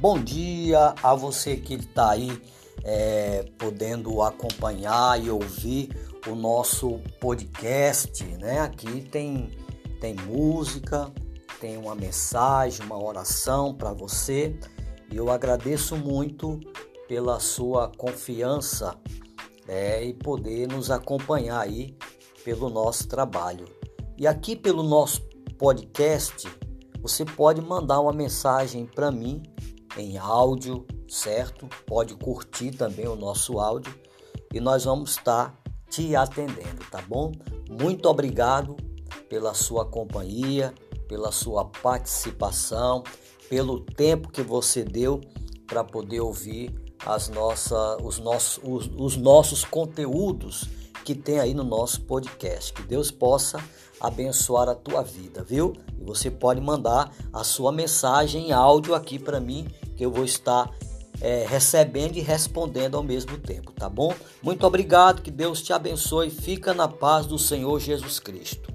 Bom dia a você que está aí é, podendo acompanhar e ouvir o nosso podcast, né? Aqui tem, tem música, tem uma mensagem, uma oração para você e eu agradeço muito pela sua confiança é, e poder nos acompanhar aí pelo nosso trabalho. E aqui pelo nosso podcast, você pode mandar uma mensagem para mim em áudio, certo? Pode curtir também o nosso áudio e nós vamos estar te atendendo, tá bom? Muito obrigado pela sua companhia, pela sua participação, pelo tempo que você deu para poder ouvir as nossas, os, nossos, os, os nossos conteúdos que tem aí no nosso podcast. Que Deus possa abençoar a tua vida, viu? E você pode mandar a sua mensagem em áudio aqui para mim, que eu vou estar é, recebendo e respondendo ao mesmo tempo, tá bom? Muito obrigado, que Deus te abençoe. Fica na paz do Senhor Jesus Cristo.